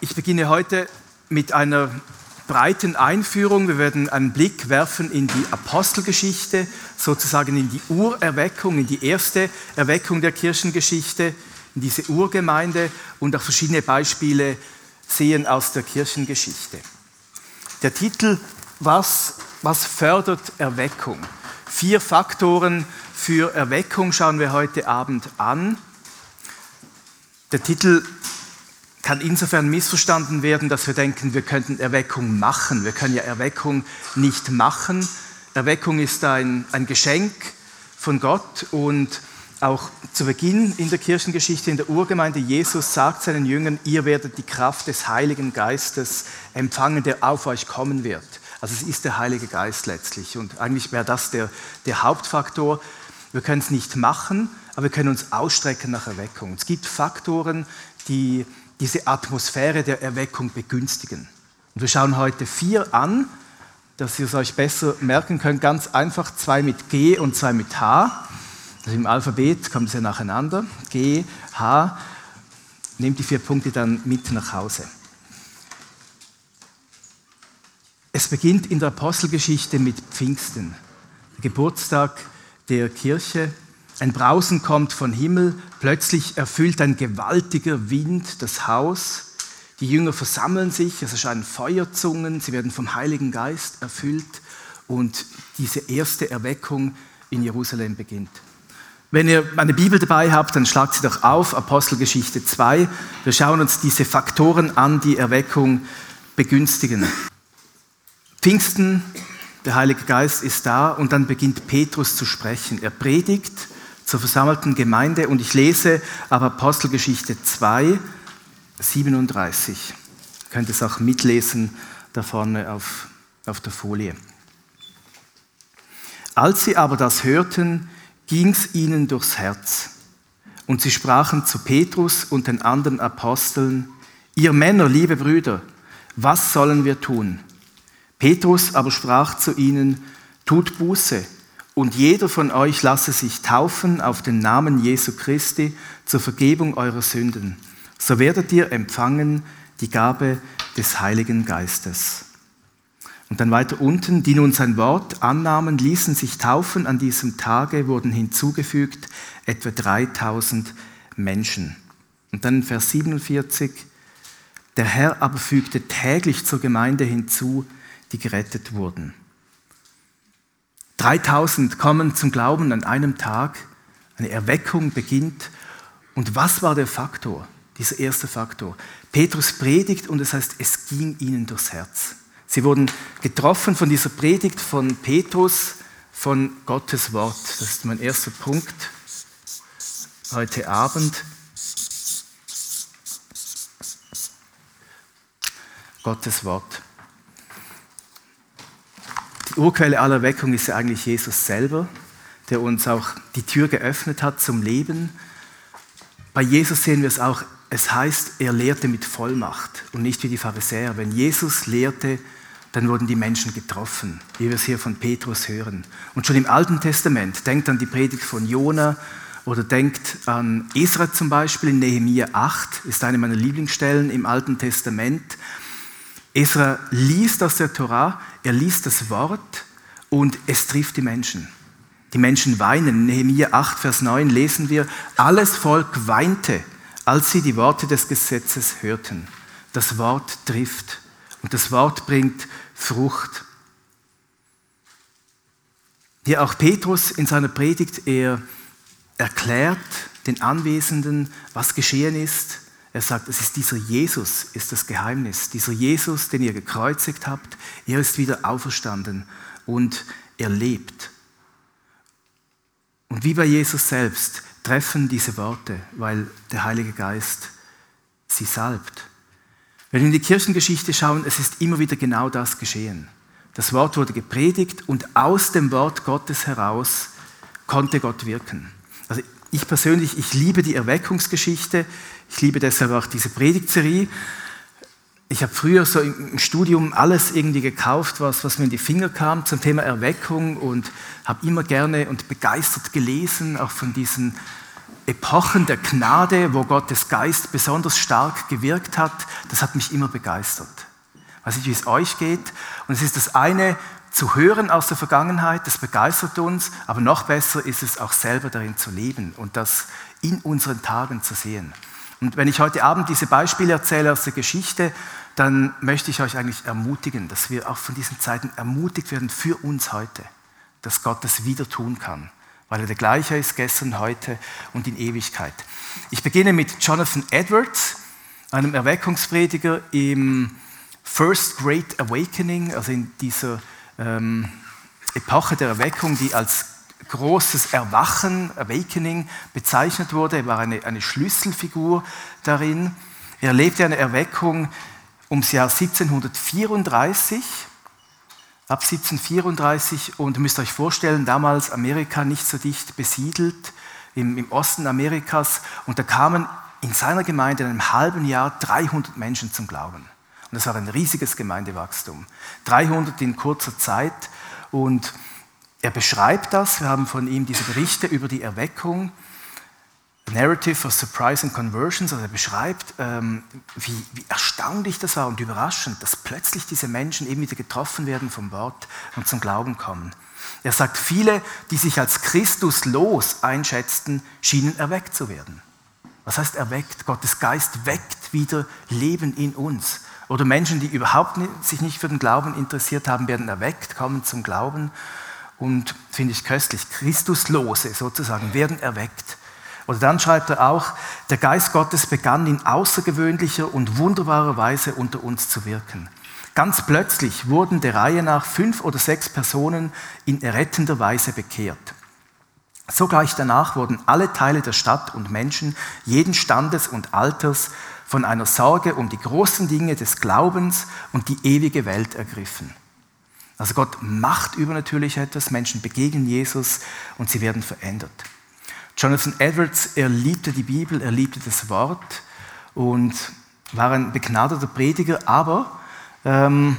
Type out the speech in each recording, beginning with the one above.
Ich beginne heute mit einer breiten Einführung. Wir werden einen Blick werfen in die Apostelgeschichte, sozusagen in die Urerweckung, in die erste Erweckung der Kirchengeschichte, in diese Urgemeinde und auch verschiedene Beispiele sehen aus der Kirchengeschichte. Der Titel Was, was fördert Erweckung? Vier Faktoren für Erweckung schauen wir heute Abend an. Der Titel kann insofern missverstanden werden, dass wir denken, wir könnten Erweckung machen. Wir können ja Erweckung nicht machen. Erweckung ist ein, ein Geschenk von Gott und auch zu Beginn in der Kirchengeschichte, in der Urgemeinde, Jesus sagt seinen Jüngern, ihr werdet die Kraft des Heiligen Geistes empfangen, der auf euch kommen wird. Also es ist der Heilige Geist letztlich. Und eigentlich wäre das der, der Hauptfaktor. Wir können es nicht machen, aber wir können uns ausstrecken nach Erweckung. Es gibt Faktoren, die diese Atmosphäre der Erweckung begünstigen. Und wir schauen heute vier an, dass ihr es euch besser merken könnt. Ganz einfach, zwei mit G und zwei mit H. Also im Alphabet kommt es ja nacheinander. G, H. Nehmt die vier Punkte dann mit nach Hause. Es beginnt in der Apostelgeschichte mit Pfingsten, Geburtstag der Kirche. Ein Brausen kommt von Himmel, plötzlich erfüllt ein gewaltiger Wind das Haus. Die Jünger versammeln sich, es erscheinen Feuerzungen, sie werden vom Heiligen Geist erfüllt und diese erste Erweckung in Jerusalem beginnt. Wenn ihr eine Bibel dabei habt, dann schlagt sie doch auf, Apostelgeschichte 2. Wir schauen uns diese Faktoren an, die Erweckung begünstigen. Pfingsten, der Heilige Geist ist da und dann beginnt Petrus zu sprechen. Er predigt zur versammelten Gemeinde und ich lese ab Apostelgeschichte 2, 37. Ihr könnt es auch mitlesen da vorne auf, auf der Folie. Als sie aber das hörten, ging es ihnen durchs Herz. Und sie sprachen zu Petrus und den anderen Aposteln, ihr Männer, liebe Brüder, was sollen wir tun? Petrus aber sprach zu ihnen, tut Buße und jeder von euch lasse sich taufen auf den Namen Jesu Christi zur Vergebung eurer Sünden. So werdet ihr empfangen die Gabe des Heiligen Geistes. Und dann weiter unten, die nun sein Wort annahmen, ließen sich taufen. An diesem Tage wurden hinzugefügt etwa 3000 Menschen. Und dann in Vers 47, der Herr aber fügte täglich zur Gemeinde hinzu, die gerettet wurden. 3000 kommen zum Glauben an einem Tag, eine Erweckung beginnt. Und was war der Faktor, dieser erste Faktor? Petrus predigt und es heißt, es ging ihnen durchs Herz. Sie wurden getroffen von dieser Predigt von Petrus, von Gottes Wort. Das ist mein erster Punkt heute Abend. Gottes Wort. Urquelle aller Weckung ist ja eigentlich Jesus selber, der uns auch die Tür geöffnet hat zum Leben. Bei Jesus sehen wir es auch, es heißt, er lehrte mit Vollmacht und nicht wie die Pharisäer. Wenn Jesus lehrte, dann wurden die Menschen getroffen, wie wir es hier von Petrus hören. Und schon im Alten Testament, denkt an die Predigt von Jona oder denkt an Esra zum Beispiel in Nehemiah 8, ist eine meiner Lieblingsstellen im Alten Testament. Esra liest aus der Torah, er liest das Wort und es trifft die Menschen. Die Menschen weinen. In Nehemiah 8, Vers 9 lesen wir, alles Volk weinte, als sie die Worte des Gesetzes hörten. Das Wort trifft und das Wort bringt Frucht. Hier auch Petrus in seiner Predigt, er erklärt den Anwesenden, was geschehen ist, er sagt, es ist dieser Jesus, ist das Geheimnis. Dieser Jesus, den ihr gekreuzigt habt, er ist wieder auferstanden und er lebt. Und wie bei Jesus selbst treffen diese Worte, weil der Heilige Geist sie salbt. Wenn wir in die Kirchengeschichte schauen, es ist immer wieder genau das geschehen. Das Wort wurde gepredigt und aus dem Wort Gottes heraus konnte Gott wirken. Ich persönlich, ich liebe die Erweckungsgeschichte. Ich liebe deshalb auch diese Predigtserie. Ich habe früher so im Studium alles irgendwie gekauft, was, was mir in die Finger kam zum Thema Erweckung und habe immer gerne und begeistert gelesen, auch von diesen Epochen der Gnade, wo Gottes Geist besonders stark gewirkt hat, das hat mich immer begeistert. Ich weiß nicht, wie es euch geht. Und es ist das eine, zu hören aus der Vergangenheit, das begeistert uns, aber noch besser ist es auch selber darin zu leben und das in unseren Tagen zu sehen. Und wenn ich heute Abend diese Beispiele erzähle aus der Geschichte, dann möchte ich euch eigentlich ermutigen, dass wir auch von diesen Zeiten ermutigt werden für uns heute, dass Gott das wieder tun kann, weil er der gleiche ist gestern, heute und in Ewigkeit. Ich beginne mit Jonathan Edwards, einem Erweckungsprediger im First Great Awakening, also in dieser ähm, Epoche der Erweckung, die als großes Erwachen, Awakening bezeichnet wurde. Er war eine, eine Schlüsselfigur darin. Er erlebte eine Erweckung ums Jahr 1734, ab 1734 und ihr müsst euch vorstellen, damals Amerika nicht so dicht besiedelt, im, im Osten Amerikas und da kamen in seiner Gemeinde in einem halben Jahr 300 Menschen zum Glauben. Und das war ein riesiges Gemeindewachstum. 300 in kurzer Zeit und er beschreibt das, wir haben von ihm diese Berichte über die Erweckung, Narrative of Surprise and Conversions, also er beschreibt, ähm, wie, wie, erstaunlich das war und überraschend, dass plötzlich diese Menschen eben wieder getroffen werden vom Wort und zum Glauben kommen. Er sagt, viele, die sich als Christus los einschätzten, schienen erweckt zu werden. Was heißt erweckt? Gottes Geist weckt wieder Leben in uns. Oder Menschen, die überhaupt nicht, sich nicht für den Glauben interessiert haben, werden erweckt, kommen zum Glauben und finde ich köstlich, Christuslose sozusagen werden erweckt. Oder dann schreibt er auch, der Geist Gottes begann in außergewöhnlicher und wunderbarer Weise unter uns zu wirken. Ganz plötzlich wurden der Reihe nach fünf oder sechs Personen in errettender Weise bekehrt. Sogleich danach wurden alle Teile der Stadt und Menschen jeden Standes und Alters von einer Sorge um die großen Dinge des Glaubens und die ewige Welt ergriffen. Also Gott macht übernatürlich etwas, Menschen begegnen Jesus und sie werden verändert. Jonathan Edwards, er liebte die Bibel, er liebte das Wort und war ein begnadeter Prediger, aber ähm,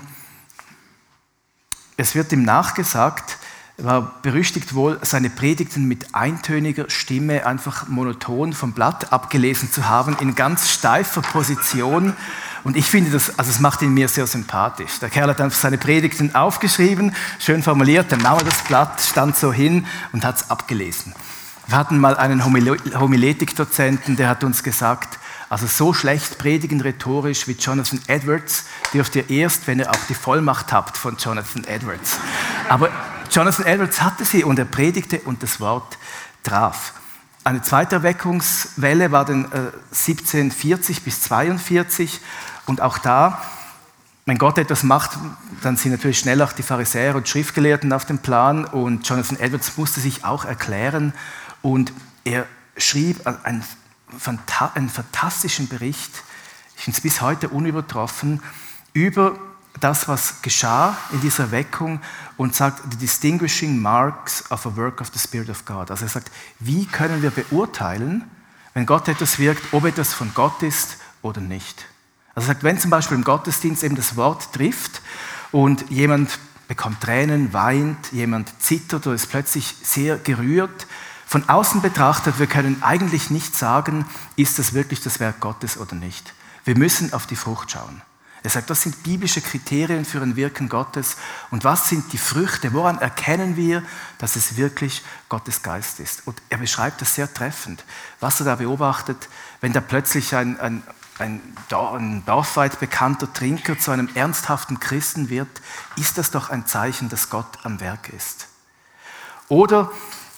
es wird ihm nachgesagt, war berüchtigt wohl, seine Predigten mit eintöniger Stimme einfach monoton vom Blatt abgelesen zu haben, in ganz steifer Position. Und ich finde das, also es macht ihn mir sehr sympathisch. Der Kerl hat einfach seine Predigten aufgeschrieben, schön formuliert, dann nahm er das Blatt, stand so hin und hat es abgelesen. Wir hatten mal einen Homiletikdozenten, der hat uns gesagt, also so schlecht predigen rhetorisch wie Jonathan Edwards dürft ihr erst, wenn ihr auch die Vollmacht habt von Jonathan Edwards. Aber Jonathan Edwards hatte sie und er predigte und das Wort traf. Eine zweite Erweckungswelle war dann 1740 äh, bis 42 und auch da, wenn Gott etwas macht, dann sind natürlich schnell auch die Pharisäer und Schriftgelehrten auf dem Plan und Jonathan Edwards musste sich auch erklären und er schrieb einen, einen fantastischen Bericht, ich finde es bis heute unübertroffen, über das, was geschah in dieser Erweckung und sagt, the distinguishing marks of a work of the Spirit of God. Also er sagt, wie können wir beurteilen, wenn Gott etwas wirkt, ob etwas von Gott ist oder nicht. Also er sagt, wenn zum Beispiel im Gottesdienst eben das Wort trifft und jemand bekommt Tränen, weint, jemand zittert oder ist plötzlich sehr gerührt, von außen betrachtet, wir können eigentlich nicht sagen, ist das wirklich das Werk Gottes oder nicht. Wir müssen auf die Frucht schauen. Er sagt, das sind biblische Kriterien für ein Wirken Gottes. Und was sind die Früchte? Woran erkennen wir, dass es wirklich Gottes Geist ist? Und er beschreibt das sehr treffend. Was er da beobachtet, wenn da plötzlich ein, ein, ein, ein dorfweit bekannter Trinker zu einem ernsthaften Christen wird, ist das doch ein Zeichen, dass Gott am Werk ist. Oder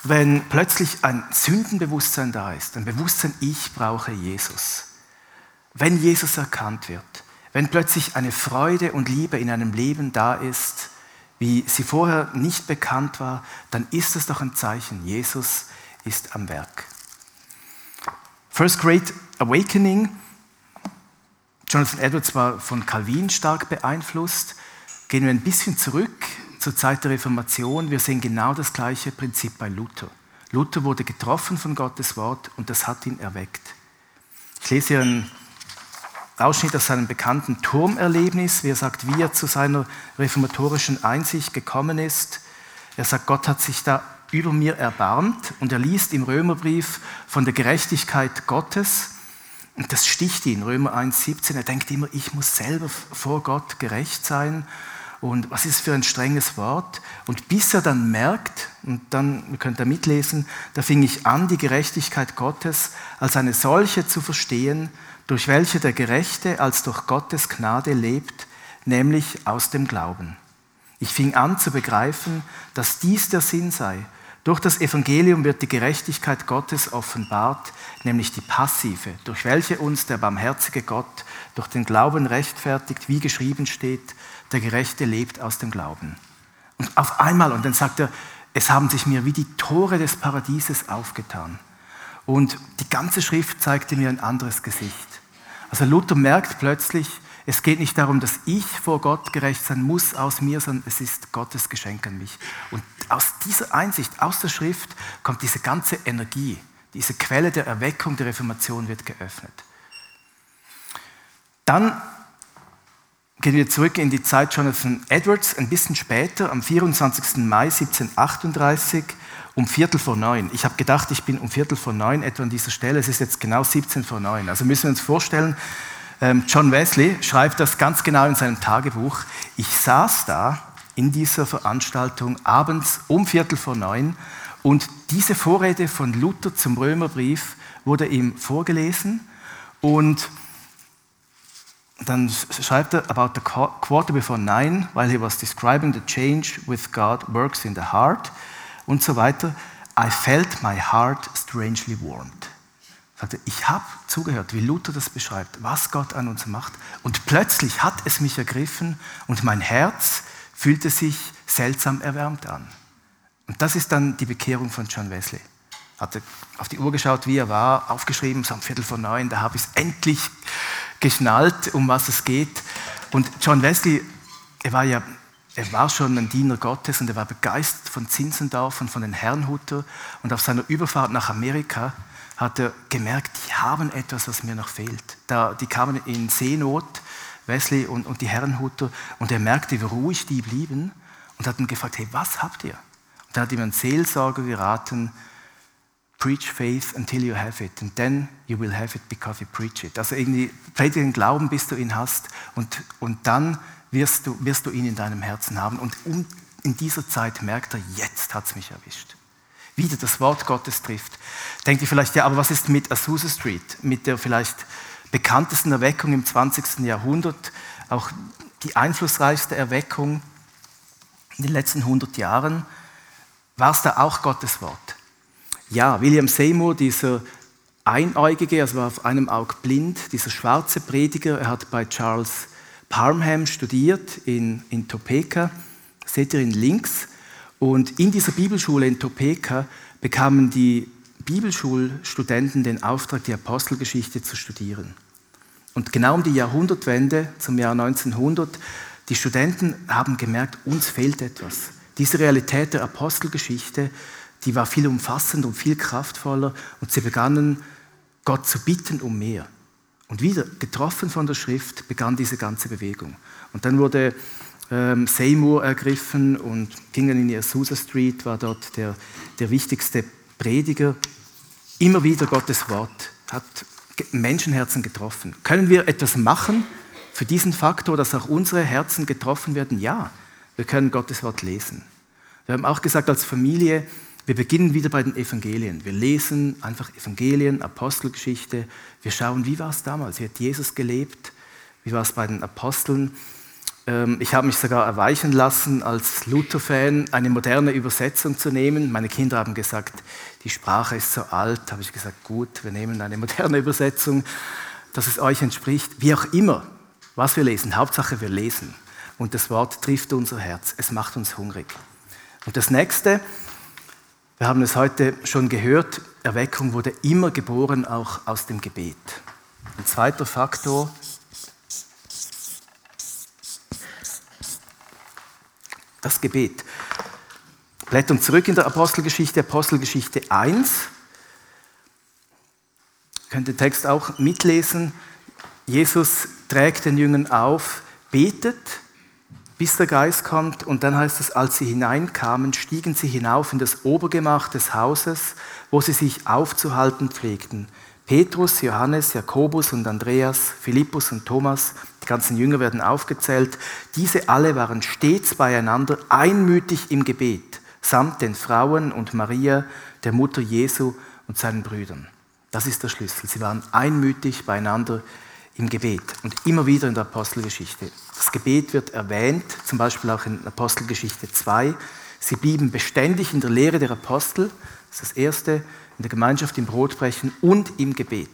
wenn plötzlich ein Sündenbewusstsein da ist, ein Bewusstsein, ich brauche Jesus. Wenn Jesus erkannt wird, wenn plötzlich eine Freude und Liebe in einem Leben da ist, wie sie vorher nicht bekannt war, dann ist es doch ein Zeichen, Jesus ist am Werk. First Great Awakening. Jonathan Edwards war von Calvin stark beeinflusst. Gehen wir ein bisschen zurück zur Zeit der Reformation. Wir sehen genau das gleiche Prinzip bei Luther. Luther wurde getroffen von Gottes Wort und das hat ihn erweckt. Ich lese hier einen Ausschnitt aus seinem bekannten Turmerlebnis, wie er sagt, wie er zu seiner reformatorischen Einsicht gekommen ist. Er sagt, Gott hat sich da über mir erbarmt. Und er liest im Römerbrief von der Gerechtigkeit Gottes. Und das sticht ihn, Römer 1,17. Er denkt immer, ich muss selber vor Gott gerecht sein. Und was ist für ein strenges Wort? Und bis er dann merkt, und dann, ihr könnt da mitlesen, da fing ich an, die Gerechtigkeit Gottes als eine solche zu verstehen, durch welche der Gerechte als durch Gottes Gnade lebt, nämlich aus dem Glauben. Ich fing an zu begreifen, dass dies der Sinn sei. Durch das Evangelium wird die Gerechtigkeit Gottes offenbart, nämlich die passive, durch welche uns der barmherzige Gott durch den Glauben rechtfertigt, wie geschrieben steht, der Gerechte lebt aus dem Glauben. Und auf einmal, und dann sagt er, es haben sich mir wie die Tore des Paradieses aufgetan. Und die ganze Schrift zeigte mir ein anderes Gesicht. Also Luther merkt plötzlich, es geht nicht darum, dass ich vor Gott gerecht sein muss aus mir, sondern es ist Gottes Geschenk an mich. Und aus dieser Einsicht, aus der Schrift, kommt diese ganze Energie, diese Quelle der Erweckung der Reformation wird geöffnet. Dann gehen wir zurück in die Zeit Jonathan Edwards, ein bisschen später, am 24. Mai 1738, um Viertel vor neun. Ich habe gedacht, ich bin um Viertel vor neun etwa an dieser Stelle. Es ist jetzt genau 17 vor neun. Also müssen wir uns vorstellen, ähm, John Wesley schreibt das ganz genau in seinem Tagebuch. Ich saß da in dieser Veranstaltung abends um Viertel vor neun und diese Vorrede von Luther zum Römerbrief wurde ihm vorgelesen und dann schreibt er about the quarter before nine, while he was describing the change with God works in the heart und so weiter. I felt my heart strangely warmed. Ich habe zugehört, wie Luther das beschreibt, was Gott an uns macht. Und plötzlich hat es mich ergriffen und mein Herz fühlte sich seltsam erwärmt an. Und das ist dann die Bekehrung von John Wesley. Hatte auf die Uhr geschaut, wie er war, aufgeschrieben, so um Viertel vor neun, da habe ich es endlich geschnallt, um was es geht. Und John Wesley, er war ja, er war schon ein Diener Gottes und er war begeistert von Zinzendorf und von den Herrnhuter. Und auf seiner Überfahrt nach Amerika hat er gemerkt, die haben etwas, was mir noch fehlt. Da, die kamen in Seenot, Wesley und, und die Herrenhuter, und er merkte, wie ruhig die blieben und hat ihn gefragt, hey, was habt ihr? Und dann hat ihm ein Seelsorger geraten, Preach faith until you have it. And then you will have it because you preach it. Also irgendwie, predige den Glauben, bis du ihn hast. Und, und dann wirst du, wirst du ihn in deinem Herzen haben. Und um, in dieser Zeit merkt er, jetzt hat es mich erwischt. Wieder das Wort Gottes trifft. Denkt ihr vielleicht, ja, aber was ist mit Azusa Street? Mit der vielleicht bekanntesten Erweckung im 20. Jahrhundert. Auch die einflussreichste Erweckung in den letzten 100 Jahren. War es da auch Gottes Wort? Ja, William Seymour, dieser Einäugige, also war auf einem Auge blind, dieser schwarze Prediger, er hat bei Charles Parham studiert in, in Topeka, seht ihr ihn links. Und in dieser Bibelschule in Topeka bekamen die Bibelschulstudenten den Auftrag, die Apostelgeschichte zu studieren. Und genau um die Jahrhundertwende, zum Jahr 1900, die Studenten haben gemerkt, uns fehlt etwas. Diese Realität der Apostelgeschichte die war viel umfassender und viel kraftvoller und sie begannen Gott zu bitten um mehr. Und wieder, getroffen von der Schrift, begann diese ganze Bewegung. Und dann wurde ähm, Seymour ergriffen und ging dann in die Azusa Street, war dort der, der wichtigste Prediger. Immer wieder Gottes Wort hat Menschenherzen getroffen. Können wir etwas machen für diesen Faktor, dass auch unsere Herzen getroffen werden? Ja, wir können Gottes Wort lesen. Wir haben auch gesagt, als Familie, wir beginnen wieder bei den Evangelien. Wir lesen einfach Evangelien, Apostelgeschichte. Wir schauen, wie war es damals? Wie hat Jesus gelebt? Wie war es bei den Aposteln? Ähm, ich habe mich sogar erweichen lassen, als Luther-Fan eine moderne Übersetzung zu nehmen. Meine Kinder haben gesagt, die Sprache ist so alt. Da habe ich gesagt, gut, wir nehmen eine moderne Übersetzung, dass es euch entspricht. Wie auch immer, was wir lesen. Hauptsache, wir lesen. Und das Wort trifft unser Herz. Es macht uns hungrig. Und das nächste, wir haben es heute schon gehört, Erweckung wurde immer geboren, auch aus dem Gebet. Ein zweiter Faktor, das Gebet. Blättern zurück in der Apostelgeschichte, Apostelgeschichte 1. Ihr könnt den Text auch mitlesen. Jesus trägt den Jüngern auf, betet, bis der Geist kommt. Und dann heißt es, als sie hineinkamen, stiegen sie hinauf in das Obergemach des Hauses, wo sie sich aufzuhalten pflegten. Petrus, Johannes, Jakobus und Andreas, Philippus und Thomas, die ganzen Jünger werden aufgezählt. Diese alle waren stets beieinander, einmütig im Gebet, samt den Frauen und Maria, der Mutter Jesu und seinen Brüdern. Das ist der Schlüssel. Sie waren einmütig beieinander im Gebet und immer wieder in der Apostelgeschichte. Das Gebet wird erwähnt, zum Beispiel auch in Apostelgeschichte 2. Sie blieben beständig in der Lehre der Apostel, das ist das Erste, in der Gemeinschaft im Brotbrechen und im Gebet.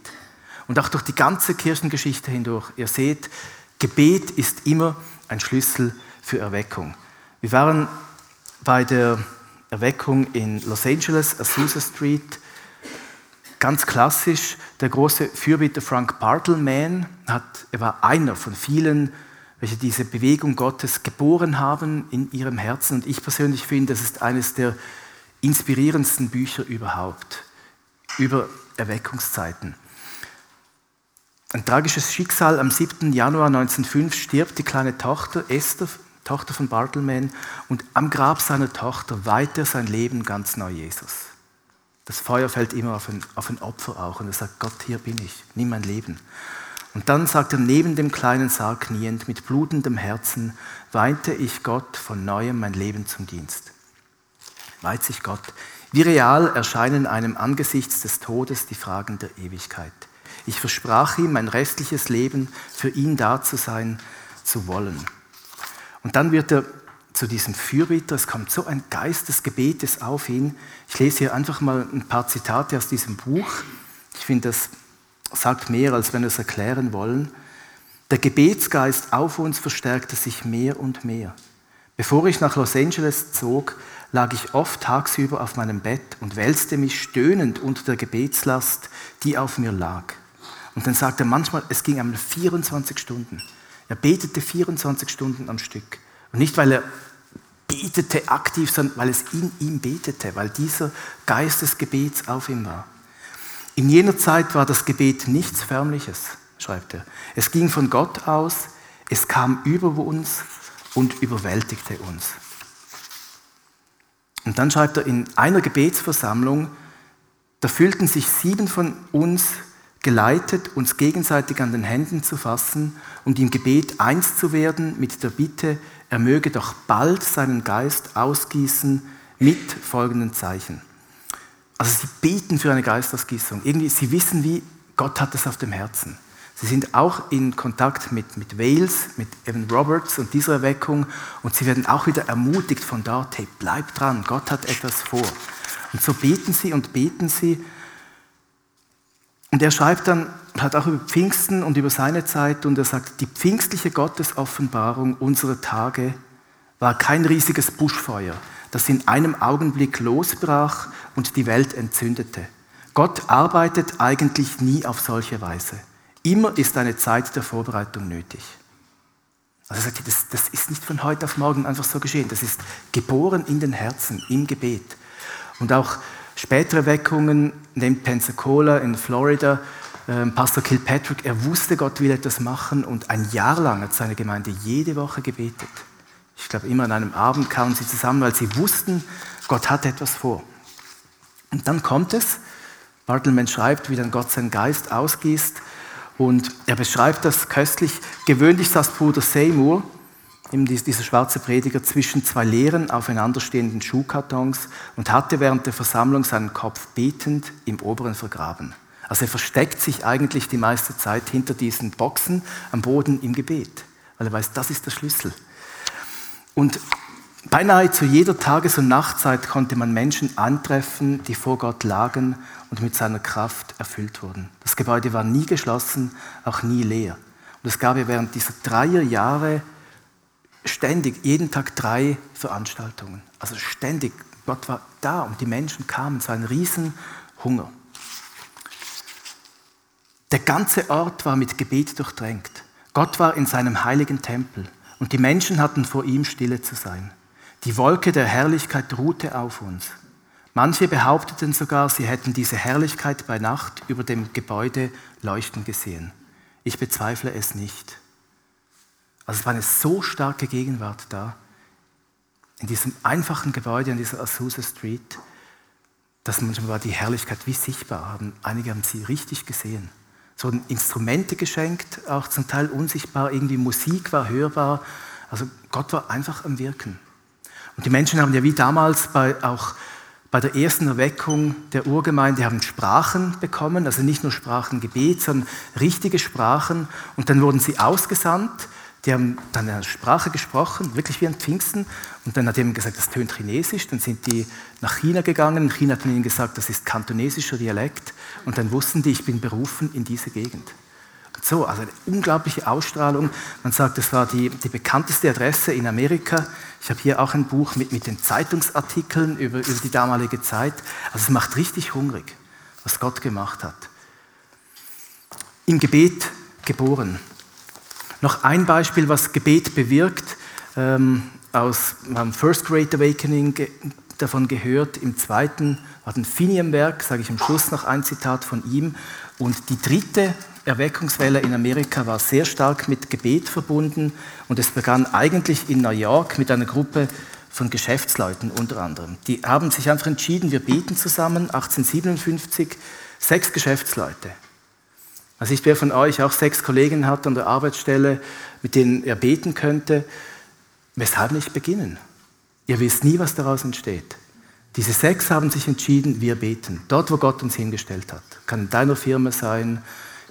Und auch durch die ganze Kirchengeschichte hindurch. Ihr seht, Gebet ist immer ein Schlüssel für Erweckung. Wir waren bei der Erweckung in Los Angeles, Azusa Street, Ganz klassisch, der große Fürbitter Frank Bartleman, hat, er war einer von vielen, welche diese Bewegung Gottes geboren haben in ihrem Herzen. Und ich persönlich finde, das ist eines der inspirierendsten Bücher überhaupt über Erweckungszeiten. Ein tragisches Schicksal. Am 7. Januar 1905 stirbt die kleine Tochter Esther, Tochter von Bartleman, und am Grab seiner Tochter weiht er sein Leben ganz neu Jesus. Das Feuer fällt immer auf ein, auf ein Opfer auch und er sagt, Gott, hier bin ich, nimm mein Leben. Und dann sagt er, neben dem kleinen Sarg kniend, mit blutendem Herzen, weinte ich Gott von neuem mein Leben zum Dienst. Weiht sich Gott. Wie real erscheinen einem angesichts des Todes die Fragen der Ewigkeit. Ich versprach ihm, mein restliches Leben für ihn da zu sein, zu wollen. Und dann wird er zu diesem Fürbitter. Es kommt so ein Geist des Gebetes auf ihn. Ich lese hier einfach mal ein paar Zitate aus diesem Buch. Ich finde, das sagt mehr, als wenn wir es erklären wollen. Der Gebetsgeist auf uns verstärkte sich mehr und mehr. Bevor ich nach Los Angeles zog, lag ich oft tagsüber auf meinem Bett und wälzte mich stöhnend unter der Gebetslast, die auf mir lag. Und dann sagte er manchmal, es ging einmal 24 Stunden. Er betete 24 Stunden am Stück. Und nicht, weil er betete aktiv, sondern weil es in ihm betete, weil dieser Geist des Gebets auf ihm war. In jener Zeit war das Gebet nichts Förmliches, schreibt er. Es ging von Gott aus, es kam über uns und überwältigte uns. Und dann schreibt er in einer Gebetsversammlung, da fühlten sich sieben von uns geleitet, uns gegenseitig an den Händen zu fassen und im Gebet eins zu werden mit der Bitte, er möge doch bald seinen Geist ausgießen mit folgenden Zeichen. Also sie beten für eine Geistausgießung. Irgendwie, sie wissen wie, Gott hat es auf dem Herzen. Sie sind auch in Kontakt mit, mit Wales, mit Evan Roberts und dieser Erweckung und sie werden auch wieder ermutigt von dort, hey, bleib dran, Gott hat etwas vor. Und so beten sie und beten sie und er schreibt dann, hat auch über Pfingsten und über seine Zeit und er sagt, die pfingstliche Gottesoffenbarung unserer Tage war kein riesiges Buschfeuer, das in einem Augenblick losbrach und die Welt entzündete. Gott arbeitet eigentlich nie auf solche Weise. Immer ist eine Zeit der Vorbereitung nötig. Also er sagt, das, das ist nicht von heute auf morgen einfach so geschehen. Das ist geboren in den Herzen, im Gebet. Und auch Spätere Weckungen, neben Pensacola in Florida, Pastor Kilpatrick, er wusste, Gott will etwas machen und ein Jahr lang hat seine Gemeinde jede Woche gebetet. Ich glaube, immer an einem Abend kamen sie zusammen, weil sie wussten, Gott hat etwas vor. Und dann kommt es, Bartelmann schreibt, wie dann Gott seinen Geist ausgießt und er beschreibt das köstlich. Gewöhnlich saß Bruder Seymour, dieser schwarze Prediger zwischen zwei leeren, aufeinanderstehenden Schuhkartons und hatte während der Versammlung seinen Kopf betend im oberen vergraben. Also er versteckt sich eigentlich die meiste Zeit hinter diesen Boxen am Boden im Gebet, weil er weiß, das ist der Schlüssel. Und beinahe zu jeder Tages- und Nachtzeit konnte man Menschen antreffen, die vor Gott lagen und mit seiner Kraft erfüllt wurden. Das Gebäude war nie geschlossen, auch nie leer. Und es gab ja während dieser dreier Jahre ständig, jeden Tag drei Veranstaltungen. Also ständig. Gott war da und die Menschen kamen. Es war ein Riesenhunger. Der ganze Ort war mit Gebet durchdrängt. Gott war in seinem heiligen Tempel und die Menschen hatten vor ihm stille zu sein. Die Wolke der Herrlichkeit ruhte auf uns. Manche behaupteten sogar, sie hätten diese Herrlichkeit bei Nacht über dem Gebäude leuchten gesehen. Ich bezweifle es nicht. Also es war eine so starke Gegenwart da, in diesem einfachen Gebäude an dieser Azusa Street, dass manchmal war die Herrlichkeit wie sichtbar. Einige haben sie richtig gesehen. So Instrumente geschenkt, auch zum Teil unsichtbar, irgendwie Musik war hörbar. Also Gott war einfach am Wirken. Und die Menschen haben ja wie damals bei, auch bei der ersten Erweckung der Urgemeinde haben Sprachen bekommen, also nicht nur Sprachengebet, sondern richtige Sprachen. Und dann wurden sie ausgesandt. Die haben dann eine Sprache gesprochen, wirklich wie ein Pfingsten. Und dann hat jemand gesagt, das tönt Chinesisch. Dann sind die nach China gegangen. In China hat man ihnen gesagt, das ist kantonesischer Dialekt. Und dann wussten die, ich bin berufen in diese Gegend. So, also eine unglaubliche Ausstrahlung. Man sagt, das war die, die bekannteste Adresse in Amerika. Ich habe hier auch ein Buch mit, mit den Zeitungsartikeln über, über die damalige Zeit. Also es macht richtig hungrig, was Gott gemacht hat. Im Gebet geboren. Noch ein Beispiel, was Gebet bewirkt. Ähm, aus, haben First Great Awakening davon gehört. Im zweiten war ein Finian-Werk, sage ich am Schluss noch ein Zitat von ihm. Und die dritte Erweckungswelle in Amerika war sehr stark mit Gebet verbunden und es begann eigentlich in New York mit einer Gruppe von Geschäftsleuten unter anderem. Die haben sich einfach entschieden, wir beten zusammen, 1857, sechs Geschäftsleute. Also nicht wer von euch auch sechs Kollegen hat an der Arbeitsstelle, mit denen er beten könnte, weshalb nicht beginnen? Ihr wisst nie, was daraus entsteht. Diese sechs haben sich entschieden, wir beten, dort, wo Gott uns hingestellt hat. Kann in deiner Firma sein,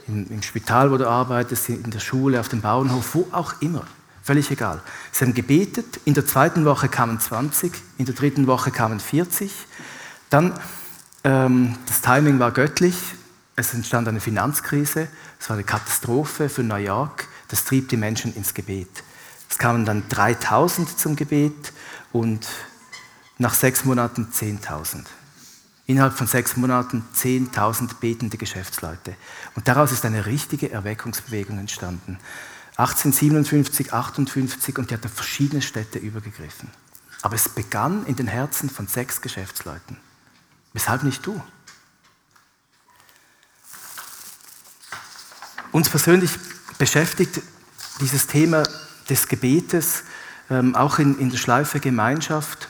im, im Spital, wo du arbeitest, in der Schule, auf dem Bauernhof, wo auch immer. Völlig egal. Sie haben gebetet, in der zweiten Woche kamen 20, in der dritten Woche kamen 40. Dann, ähm, das Timing war göttlich, es entstand eine Finanzkrise, es war eine Katastrophe für New York, das trieb die Menschen ins Gebet. Es kamen dann 3000 zum Gebet und nach sechs Monaten 10.000. Innerhalb von sechs Monaten 10.000 betende Geschäftsleute. Und daraus ist eine richtige Erweckungsbewegung entstanden. 1857, 58 und die hat auf verschiedene Städte übergegriffen. Aber es begann in den Herzen von sechs Geschäftsleuten. Weshalb nicht du? Uns persönlich beschäftigt dieses Thema des Gebetes ähm, auch in, in der Schleife Gemeinschaft.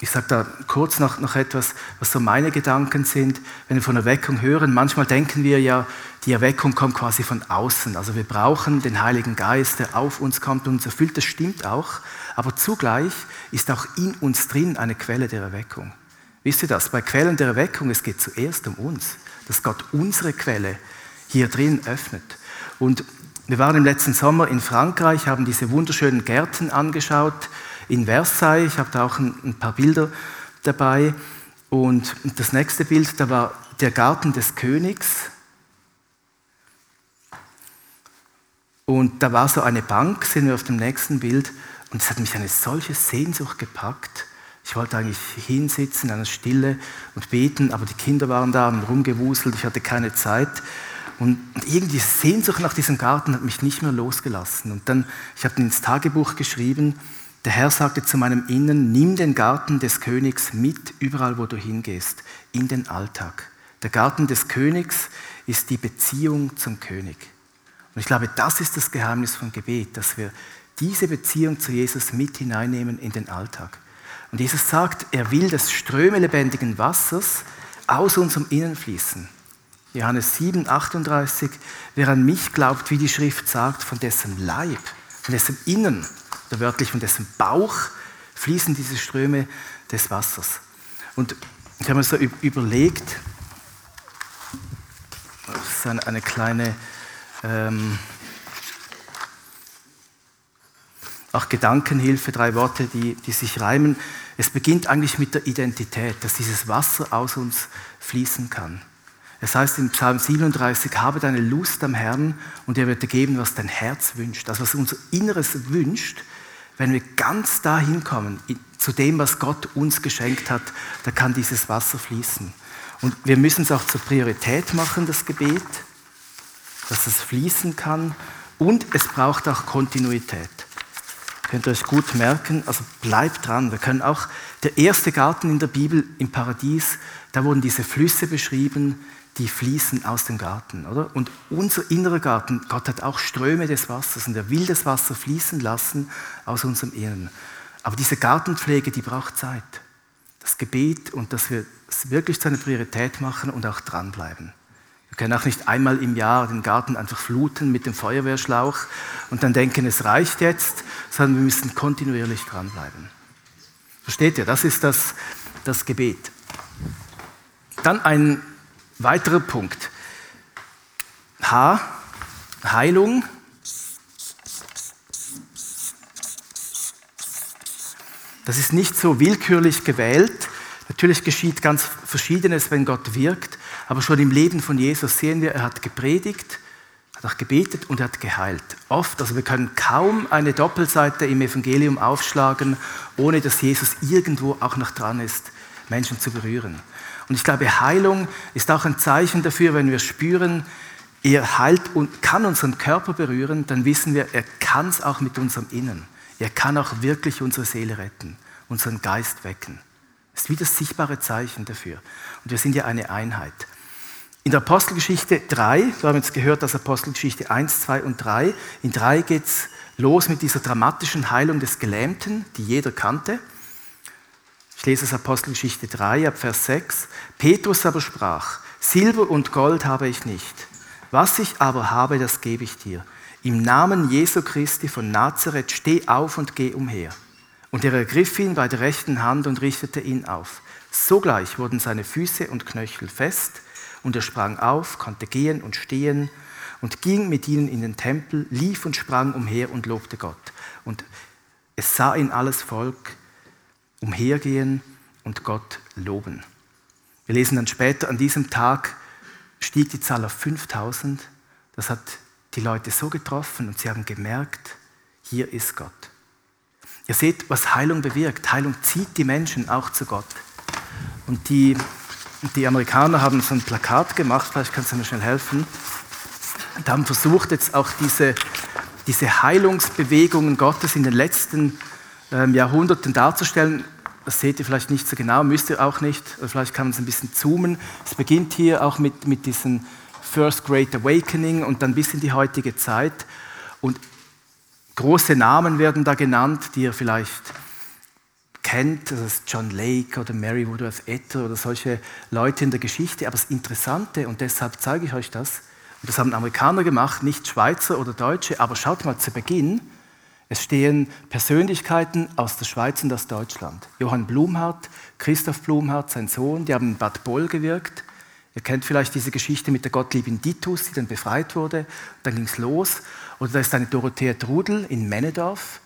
Ich sage da kurz noch, noch etwas, was so meine Gedanken sind, wenn wir von Erweckung hören. Manchmal denken wir ja, die Erweckung kommt quasi von außen. Also wir brauchen den Heiligen Geist, der auf uns kommt und uns erfüllt. Das stimmt auch. Aber zugleich ist auch in uns drin eine Quelle der Erweckung. Wisst ihr das? Bei Quellen der Erweckung, es geht zuerst um uns, dass Gott unsere Quelle hier drin öffnet. Und wir waren im letzten Sommer in Frankreich, haben diese wunderschönen Gärten angeschaut in Versailles. Ich habe da auch ein, paar Bilder dabei. Und das nächste Bild, da war der Garten des Königs. Und da war so eine Bank, sehen wir auf dem nächsten Bild. Und es hat mich eine solche Sehnsucht gepackt. Ich wollte eigentlich hinsitzen, in einer Stille und beten, aber die Kinder waren da, haben rumgewuselt, ich hatte keine Zeit. Und irgendwie Sehnsucht nach diesem Garten hat mich nicht mehr losgelassen. Und dann, ich habe ins Tagebuch geschrieben, der Herr sagte zu meinem Innen, nimm den Garten des Königs mit, überall wo du hingehst, in den Alltag. Der Garten des Königs ist die Beziehung zum König. Und ich glaube, das ist das Geheimnis von Gebet, dass wir diese Beziehung zu Jesus mit hineinnehmen in den Alltag. Und Jesus sagt, er will das Ströme lebendigen Wassers aus unserem Innen fließen. Johannes 7, 38, wer an mich glaubt, wie die Schrift sagt, von dessen Leib, von dessen Innen oder wörtlich von dessen Bauch fließen diese Ströme des Wassers. Und ich habe mir so überlegt, das ist eine, eine kleine ähm, auch Gedankenhilfe, drei Worte, die, die sich reimen. Es beginnt eigentlich mit der Identität, dass dieses Wasser aus uns fließen kann. Es heißt in Psalm 37, habe deine Lust am Herrn und er wird dir geben, was dein Herz wünscht. Das, was unser Inneres wünscht, wenn wir ganz dahin kommen, zu dem, was Gott uns geschenkt hat, da kann dieses Wasser fließen. Und wir müssen es auch zur Priorität machen, das Gebet, dass es fließen kann. Und es braucht auch Kontinuität. Könnt ihr euch gut merken, also bleibt dran. Wir können auch, der erste Garten in der Bibel im Paradies, da wurden diese Flüsse beschrieben, die fließen aus dem Garten, oder? Und unser innerer Garten, Gott hat auch Ströme des Wassers und er will das Wasser fließen lassen aus unserem Inneren. Aber diese Gartenpflege, die braucht Zeit. Das Gebet und dass wir es wirklich zu einer Priorität machen und auch dranbleiben. Wir können auch nicht einmal im Jahr den Garten einfach fluten mit dem Feuerwehrschlauch und dann denken, es reicht jetzt, sondern wir müssen kontinuierlich dranbleiben. Versteht ihr? Das ist das, das Gebet. Dann ein weiterer Punkt. H, Heilung. Das ist nicht so willkürlich gewählt. Natürlich geschieht ganz Verschiedenes, wenn Gott wirkt, aber schon im Leben von Jesus sehen wir, er hat gepredigt, hat auch gebetet und er hat geheilt. Oft, also wir können kaum eine Doppelseite im Evangelium aufschlagen, ohne dass Jesus irgendwo auch noch dran ist, Menschen zu berühren. Und ich glaube, Heilung ist auch ein Zeichen dafür, wenn wir spüren, er heilt und kann unseren Körper berühren, dann wissen wir, er kann es auch mit unserem Innen. Er kann auch wirklich unsere Seele retten, unseren Geist wecken. Das ist wie das sichtbare Zeichen dafür. Und wir sind ja eine Einheit. In der Apostelgeschichte 3, wir haben jetzt gehört, dass Apostelgeschichte 1, 2 und 3, in 3 geht es los mit dieser dramatischen Heilung des Gelähmten, die jeder kannte. Ich lese es Apostelgeschichte 3 ab Vers 6. Petrus aber sprach, Silber und Gold habe ich nicht. Was ich aber habe, das gebe ich dir. Im Namen Jesu Christi von Nazareth steh auf und geh umher. Und er ergriff ihn bei der rechten Hand und richtete ihn auf. Sogleich wurden seine Füße und Knöchel fest, und er sprang auf, konnte gehen und stehen und ging mit ihnen in den Tempel, lief und sprang umher und lobte Gott. Und es sah ihn alles Volk, umhergehen und Gott loben. Wir lesen dann später, an diesem Tag stieg die Zahl auf 5000. Das hat die Leute so getroffen und sie haben gemerkt, hier ist Gott. Ihr seht, was Heilung bewirkt. Heilung zieht die Menschen auch zu Gott. Und die, die Amerikaner haben so ein Plakat gemacht, vielleicht kannst du mir schnell helfen, und haben versucht, jetzt auch diese, diese Heilungsbewegungen Gottes in den letzten Jahrhunderten darzustellen. Das seht ihr vielleicht nicht so genau, müsst ihr auch nicht. Vielleicht kann man es ein bisschen zoomen. Es beginnt hier auch mit, mit diesem First Great Awakening und dann bis in die heutige Zeit. Und große Namen werden da genannt, die ihr vielleicht kennt. Das ist John Lake oder Mary Woodworth Etter oder solche Leute in der Geschichte. Aber das Interessante, und deshalb zeige ich euch das, und das haben Amerikaner gemacht, nicht Schweizer oder Deutsche, aber schaut mal zu Beginn, es stehen Persönlichkeiten aus der Schweiz und aus Deutschland. Johann Blumhardt, Christoph Blumhardt, sein Sohn, die haben in Bad Boll gewirkt. Ihr kennt vielleicht diese Geschichte mit der Gottliebin Ditus, die dann befreit wurde. Dann ging es los. Oder da ist eine Dorothea Trudel in Männedorf.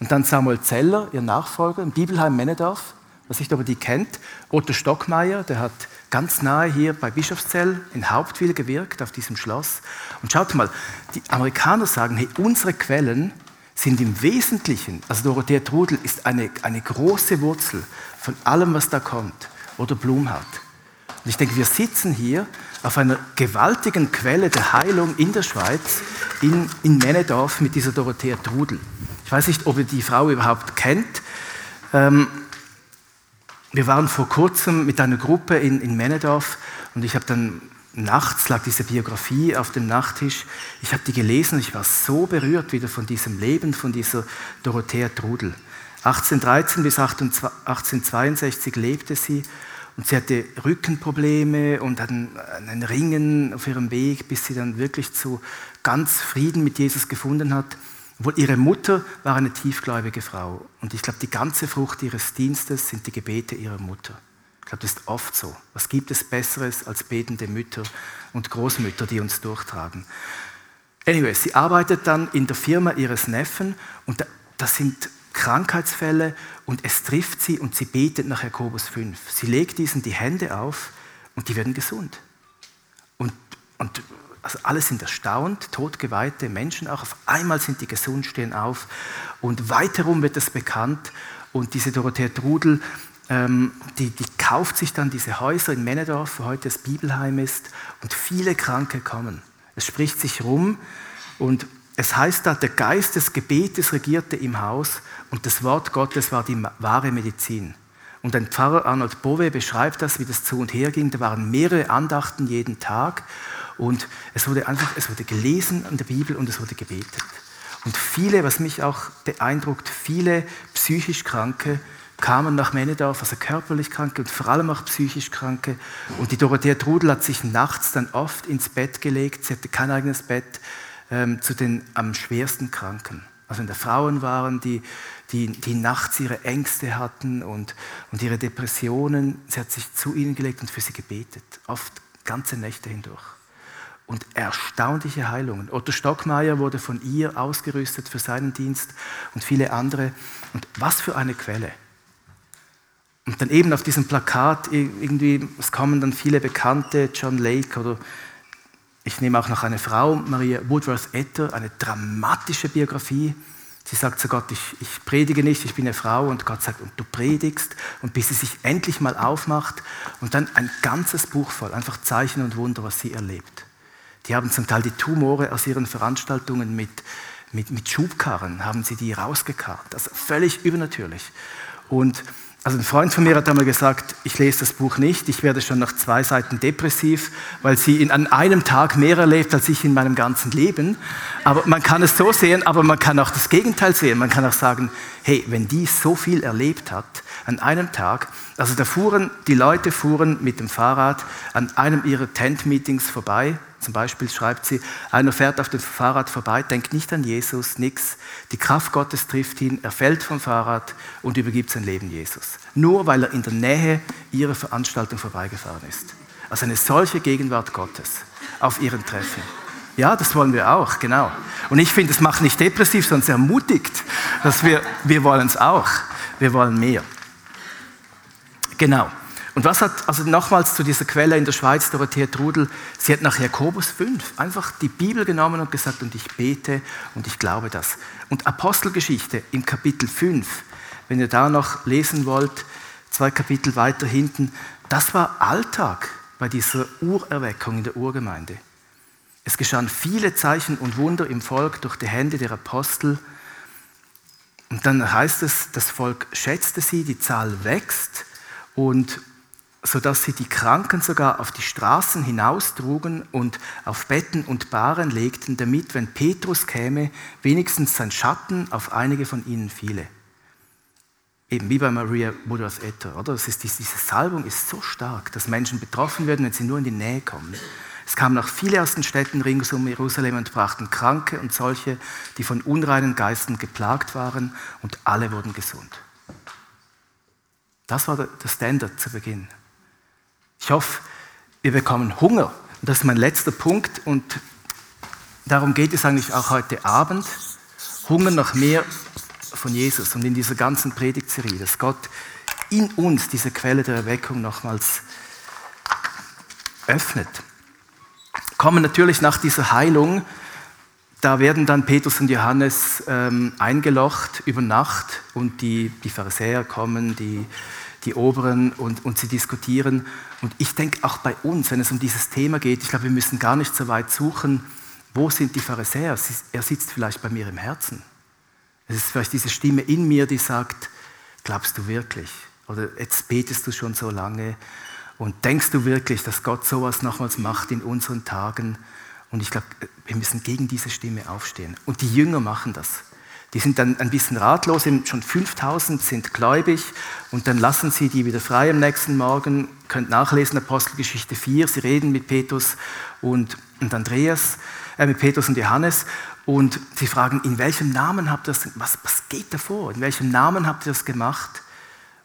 Und dann Samuel Zeller, ihr Nachfolger, im Bibelheim Männedorf. Was nicht, ob ihr die kennt. Otto Stockmeier, der hat ganz nahe hier bei Bischofszell in Hauptwil gewirkt, auf diesem Schloss. Und schaut mal, die Amerikaner sagen, hey, unsere Quellen sind im Wesentlichen, also Dorothea Trudel ist eine, eine große Wurzel von allem, was da kommt, oder Blumhardt. Und ich denke, wir sitzen hier auf einer gewaltigen Quelle der Heilung in der Schweiz, in, in Männedorf mit dieser Dorothea Trudel. Ich weiß nicht, ob ihr die Frau überhaupt kennt. Ähm, wir waren vor kurzem mit einer Gruppe in, in Männedorf und ich habe dann nachts lag diese Biografie auf dem Nachttisch. Ich habe die gelesen und ich war so berührt wieder von diesem Leben, von dieser Dorothea Trudel. 1813 bis 1862 lebte sie und sie hatte Rückenprobleme und einen, einen Ringen auf ihrem Weg, bis sie dann wirklich zu ganz Frieden mit Jesus gefunden hat. Obwohl ihre Mutter war eine tiefgläubige Frau. Und ich glaube, die ganze Frucht ihres Dienstes sind die Gebete ihrer Mutter. Ich glaube, das ist oft so. Was gibt es Besseres als betende Mütter und Großmütter, die uns durchtragen? Anyway, sie arbeitet dann in der Firma ihres Neffen und das sind Krankheitsfälle und es trifft sie und sie betet nach Jakobus 5. Sie legt diesen die Hände auf und die werden gesund. Und, und also alle sind erstaunt, totgeweihte Menschen auch. Auf einmal sind die gesund, stehen auf und weiterum wird es bekannt. Und diese Dorothea Trudel ähm, die, die kauft sich dann diese Häuser in Männedorf, wo heute das Bibelheim ist, und viele Kranke kommen. Es spricht sich rum und es heißt da, der Geist des Gebetes regierte im Haus und das Wort Gottes war die wahre Medizin. Und ein Pfarrer Arnold Bowe beschreibt das, wie das zu und her ging. Da waren mehrere Andachten jeden Tag und es wurde einfach, es wurde gelesen an der Bibel und es wurde gebetet. Und viele, was mich auch beeindruckt, viele psychisch Kranke kamen nach Männedorf, also körperlich Kranke und vor allem auch psychisch Kranke. Und die Dorothea Trudel hat sich nachts dann oft ins Bett gelegt, sie hatte kein eigenes Bett, ähm, zu den am schwersten Kranken. Also wenn da Frauen waren, die, die, die nachts ihre Ängste hatten und, und ihre Depressionen, sie hat sich zu ihnen gelegt und für sie gebetet, oft ganze Nächte hindurch und erstaunliche Heilungen. Otto Stockmeier wurde von ihr ausgerüstet für seinen Dienst und viele andere. Und was für eine Quelle. Und dann eben auf diesem Plakat irgendwie, es kommen dann viele Bekannte, John Lake oder ich nehme auch noch eine Frau, Maria Woodworth Etter, eine dramatische Biografie. Sie sagt zu Gott, ich, ich predige nicht, ich bin eine Frau und Gott sagt, und du predigst und bis sie sich endlich mal aufmacht und dann ein ganzes Buch voll, einfach Zeichen und Wunder, was sie erlebt. Die haben zum Teil die Tumore aus ihren Veranstaltungen mit, mit, mit Schubkarren, haben sie die rausgekarrt. Also völlig übernatürlich. Und also ein Freund von mir hat einmal gesagt, ich lese das Buch nicht, ich werde schon nach zwei Seiten depressiv, weil sie in, an einem Tag mehr erlebt als ich in meinem ganzen Leben. Aber man kann es so sehen, aber man kann auch das Gegenteil sehen. Man kann auch sagen, hey, wenn die so viel erlebt hat an einem Tag, also da fuhren, die Leute fuhren mit dem Fahrrad an einem ihrer Tent-Meetings vorbei, zum Beispiel schreibt sie, einer fährt auf dem Fahrrad vorbei, denkt nicht an Jesus, nichts. Die Kraft Gottes trifft ihn, er fällt vom Fahrrad und übergibt sein Leben Jesus. Nur weil er in der Nähe ihrer Veranstaltung vorbeigefahren ist. Also eine solche Gegenwart Gottes auf ihren Treffen. Ja, das wollen wir auch, genau. Und ich finde, es macht nicht depressiv, sondern ermutigt, dass wir, wir wollen es auch. Wir wollen mehr. Genau. Und was hat, also nochmals zu dieser Quelle in der Schweiz, Dorothea Trudel, sie hat nach Jakobus 5 einfach die Bibel genommen und gesagt, und ich bete und ich glaube das. Und Apostelgeschichte im Kapitel 5, wenn ihr da noch lesen wollt, zwei Kapitel weiter hinten, das war Alltag bei dieser Urerweckung in der Urgemeinde. Es geschahen viele Zeichen und Wunder im Volk durch die Hände der Apostel. Und dann heißt es, das Volk schätzte sie, die Zahl wächst und sodass sie die Kranken sogar auf die Straßen hinaustrugen und auf Betten und Bahren legten, damit, wenn Petrus käme, wenigstens sein Schatten auf einige von ihnen fiele. Eben wie bei Maria Woodworth Etter, oder? Das ist, diese Salbung ist so stark, dass Menschen betroffen werden, wenn sie nur in die Nähe kommen. Es kamen auch viele aus den Städten rings um Jerusalem und brachten Kranke und solche, die von unreinen Geistern geplagt waren, und alle wurden gesund. Das war der Standard zu Beginn. Ich hoffe, wir bekommen Hunger. Und das ist mein letzter Punkt und darum geht es eigentlich auch heute Abend. Hunger nach mehr von Jesus und in dieser ganzen Predigtserie, dass Gott in uns diese Quelle der Erweckung nochmals öffnet. Kommen natürlich nach dieser Heilung, da werden dann Petrus und Johannes ähm, eingelocht über Nacht und die, die Pharisäer kommen, die die Oberen und, und sie diskutieren. Und ich denke auch bei uns, wenn es um dieses Thema geht, ich glaube, wir müssen gar nicht so weit suchen, wo sind die Pharisäer? Er sitzt vielleicht bei mir im Herzen. Es ist vielleicht diese Stimme in mir, die sagt, glaubst du wirklich? Oder jetzt betest du schon so lange und denkst du wirklich, dass Gott sowas nochmals macht in unseren Tagen? Und ich glaube, wir müssen gegen diese Stimme aufstehen. Und die Jünger machen das. Die sind dann ein bisschen ratlos, schon 5000 sind gläubig und dann lassen sie die wieder frei am nächsten Morgen. Könnt nachlesen, Apostelgeschichte 4, sie reden mit Petrus und, und Andreas, äh, mit Petrus und Johannes und sie fragen, in welchem Namen habt ihr das, was, was geht da vor? In welchem Namen habt ihr das gemacht?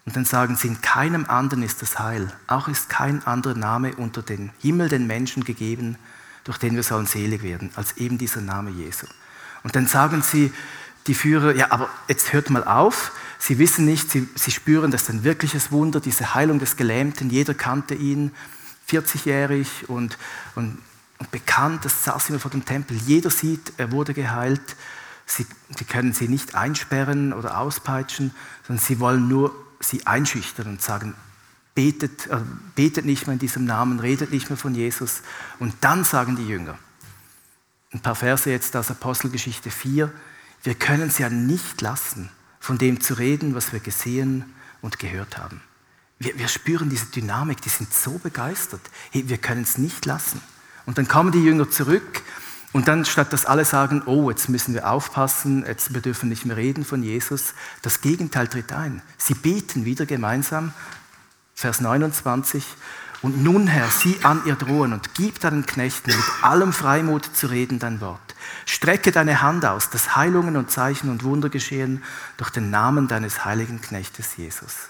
Und dann sagen sie, in keinem anderen ist das Heil. Auch ist kein anderer Name unter den Himmel den Menschen gegeben, durch den wir sollen selig werden, als eben dieser Name Jesu. Und dann sagen sie, die Führer, ja, aber jetzt hört mal auf. Sie wissen nicht, sie, sie spüren, das ist ein wirkliches Wunder, diese Heilung des Gelähmten. Jeder kannte ihn, 40-jährig und, und, und, bekannt. Das saß immer vor dem Tempel. Jeder sieht, er wurde geheilt. Sie, sie können sie nicht einsperren oder auspeitschen, sondern sie wollen nur sie einschüchtern und sagen, betet, äh, betet nicht mehr in diesem Namen, redet nicht mehr von Jesus. Und dann sagen die Jünger, ein paar Verse jetzt aus Apostelgeschichte 4, wir können es ja nicht lassen, von dem zu reden, was wir gesehen und gehört haben. wir, wir spüren diese Dynamik, die sind so begeistert. Hey, wir können es nicht lassen. Und dann kamen die Jünger zurück und dann statt dass alle sagen, oh, jetzt müssen wir aufpassen, jetzt wir dürfen nicht mehr reden von Jesus, das Gegenteil tritt ein. Sie beten wieder gemeinsam, Vers 29, und nun, Herr, sieh an ihr drohen und gib deinen Knechten mit allem Freimut zu reden dein Wort. Strecke deine Hand aus, dass Heilungen und Zeichen und Wunder geschehen durch den Namen deines heiligen Knechtes Jesus.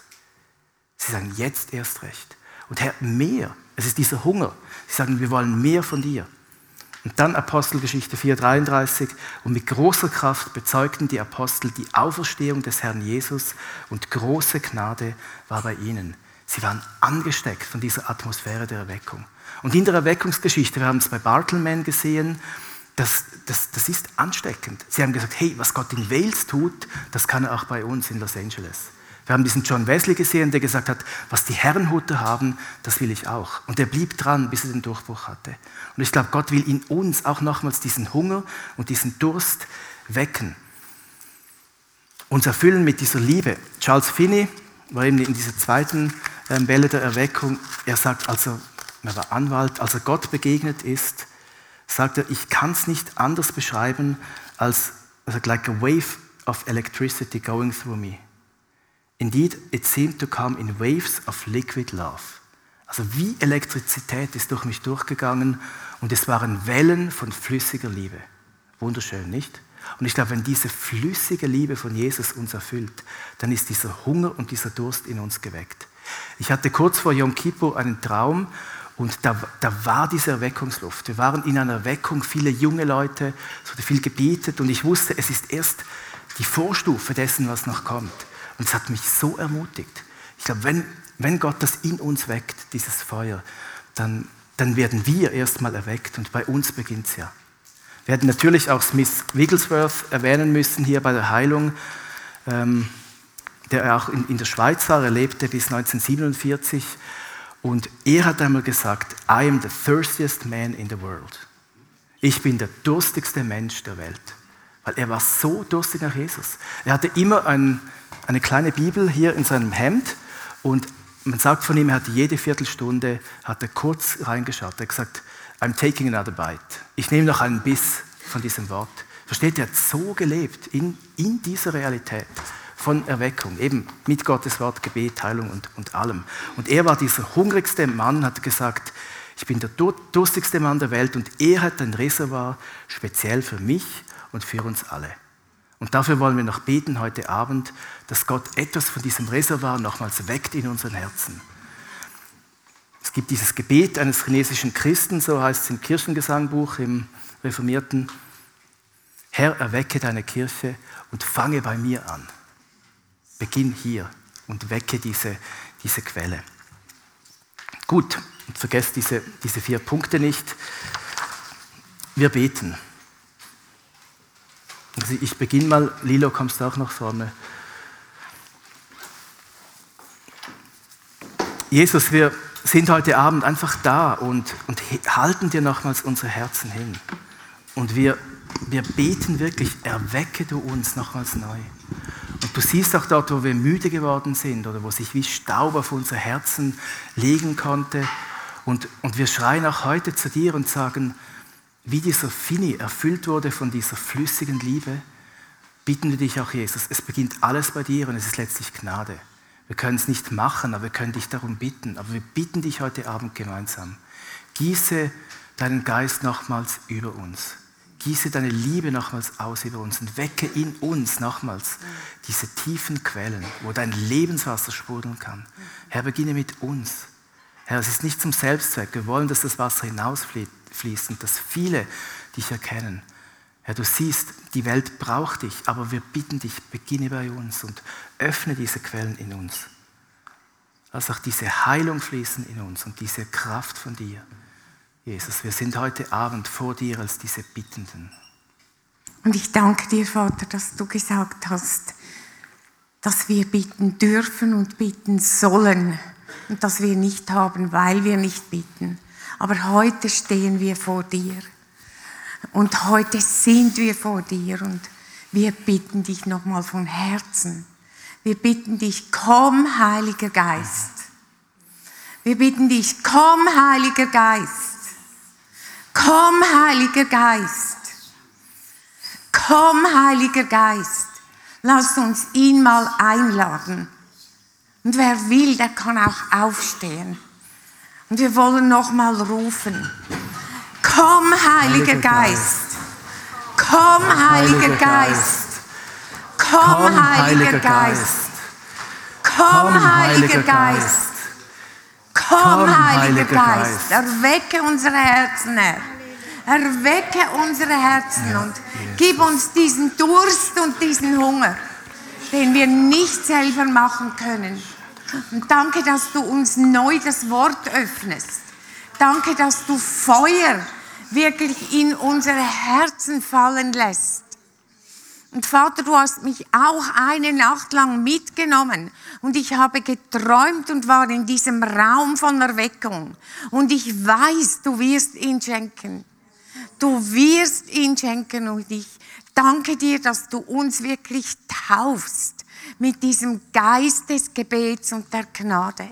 Sie sagen, jetzt erst recht. Und Herr, mehr. Es ist dieser Hunger. Sie sagen, wir wollen mehr von dir. Und dann Apostelgeschichte 4,33. Und mit großer Kraft bezeugten die Apostel die Auferstehung des Herrn Jesus und große Gnade war bei ihnen. Sie waren angesteckt von dieser Atmosphäre der Erweckung. Und in der Erweckungsgeschichte, wir haben es bei Bartleman gesehen, das, das, das ist ansteckend. Sie haben gesagt, hey, was Gott in Wales tut, das kann er auch bei uns in Los Angeles. Wir haben diesen John Wesley gesehen, der gesagt hat, was die Herrenhuter haben, das will ich auch. Und er blieb dran, bis er den Durchbruch hatte. Und ich glaube, Gott will in uns auch nochmals diesen Hunger und diesen Durst wecken. Uns erfüllen mit dieser Liebe. Charles Finney war eben in dieser zweiten Welle der Erweckung. Er sagt also, er war Anwalt, als er Gott begegnet ist, sagt er, ich kann es nicht anders beschreiben als also like a wave of electricity going through me. Indeed, it seemed to come in waves of liquid love. Also wie Elektrizität ist durch mich durchgegangen und es waren Wellen von flüssiger Liebe. Wunderschön, nicht? Und ich glaube, wenn diese flüssige Liebe von Jesus uns erfüllt, dann ist dieser Hunger und dieser Durst in uns geweckt. Ich hatte kurz vor Yom Kippur einen Traum und da, da war diese Erweckungsluft. Wir waren in einer Erweckung, viele junge Leute, es wurde viel gebetet und ich wusste, es ist erst die Vorstufe dessen, was noch kommt. Und es hat mich so ermutigt. Ich glaube, wenn, wenn Gott das in uns weckt, dieses Feuer, dann, dann werden wir erstmal erweckt und bei uns beginnt es ja. Wir hätten natürlich auch Smith Wigglesworth erwähnen müssen hier bei der Heilung, ähm, der auch in, in der Schweiz war. Er lebte bis 1947 und er hat einmal gesagt, I am the thirstiest man in the world. Ich bin der durstigste Mensch der Welt. Weil er war so durstig nach Jesus. Er hatte immer ein, eine kleine Bibel hier in seinem Hemd und man sagt von ihm, er hat jede Viertelstunde hat er kurz reingeschaut. Er hat gesagt, I'm taking another bite. Ich nehme noch einen Biss von diesem Wort. Versteht er hat so gelebt in, in dieser Realität von Erweckung, eben mit Gottes Wort, Gebet, Heilung und, und allem. Und er war dieser hungrigste Mann, hat gesagt, ich bin der durstigste Mann der Welt und er hat ein Reservoir speziell für mich und für uns alle. Und dafür wollen wir noch beten heute Abend, dass Gott etwas von diesem Reservoir nochmals weckt in unseren Herzen. Es gibt dieses Gebet eines chinesischen Christen, so heißt es im Kirchengesangbuch, im Reformierten. Herr, erwecke deine Kirche und fange bei mir an. Beginn hier und wecke diese, diese Quelle. Gut, und vergesst diese, diese vier Punkte nicht. Wir beten. Also ich beginne mal, Lilo, kommst du auch nach vorne. Jesus, wir sind heute Abend einfach da und, und halten dir nochmals unsere Herzen hin. Und wir, wir beten wirklich, erwecke du uns nochmals neu. Und du siehst auch dort, wo wir müde geworden sind oder wo sich wie Staub auf unser Herzen legen konnte. Und, und wir schreien auch heute zu dir und sagen, wie dieser Fini erfüllt wurde von dieser flüssigen Liebe, bitten wir dich auch, Jesus. Es beginnt alles bei dir und es ist letztlich Gnade. Wir können es nicht machen, aber wir können dich darum bitten. Aber wir bitten dich heute Abend gemeinsam. Gieße deinen Geist nochmals über uns. Gieße deine Liebe nochmals aus über uns und wecke in uns nochmals diese tiefen Quellen, wo dein Lebenswasser sprudeln kann. Herr, beginne mit uns. Herr, es ist nicht zum Selbstzweck. Wir wollen, dass das Wasser hinausfließt fließt und dass viele dich erkennen. Herr, du siehst, die Welt braucht dich, aber wir bitten dich, beginne bei uns und öffne diese Quellen in uns. Lass auch diese Heilung fließen in uns und diese Kraft von dir. Jesus, wir sind heute Abend vor dir als diese Bittenden. Und ich danke dir, Vater, dass du gesagt hast, dass wir bitten dürfen und bitten sollen und dass wir nicht haben, weil wir nicht bitten. Aber heute stehen wir vor dir. Und heute sind wir vor dir und wir bitten dich nochmal von Herzen. Wir bitten dich, komm, Heiliger Geist. Wir bitten dich, komm, Heiliger Geist. Komm, Heiliger Geist. Komm, Heiliger Geist. Lass uns ihn mal einladen. Und wer will, der kann auch aufstehen. Und wir wollen noch mal rufen. Komm, Heiliger Geist. Komm, Heiliger Geist. Komm, Heiliger Geist. Komm, Heiliger Geist. Komm, Heiliger Geist. Erwecke unsere Herzen, Herr. Erwecke unsere Herzen und gib uns diesen Durst und diesen Hunger, den wir nicht selber machen können. Und danke, dass du uns neu das Wort öffnest. Danke, dass du Feuer wirklich in unsere Herzen fallen lässt. Und Vater, du hast mich auch eine Nacht lang mitgenommen und ich habe geträumt und war in diesem Raum von Erweckung. Und ich weiß, du wirst ihn schenken. Du wirst ihn schenken und ich danke dir, dass du uns wirklich taufst mit diesem Geist des Gebets und der Gnade.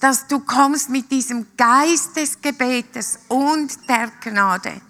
Dass du kommst mit diesem Geist des Gebetes und der Gnade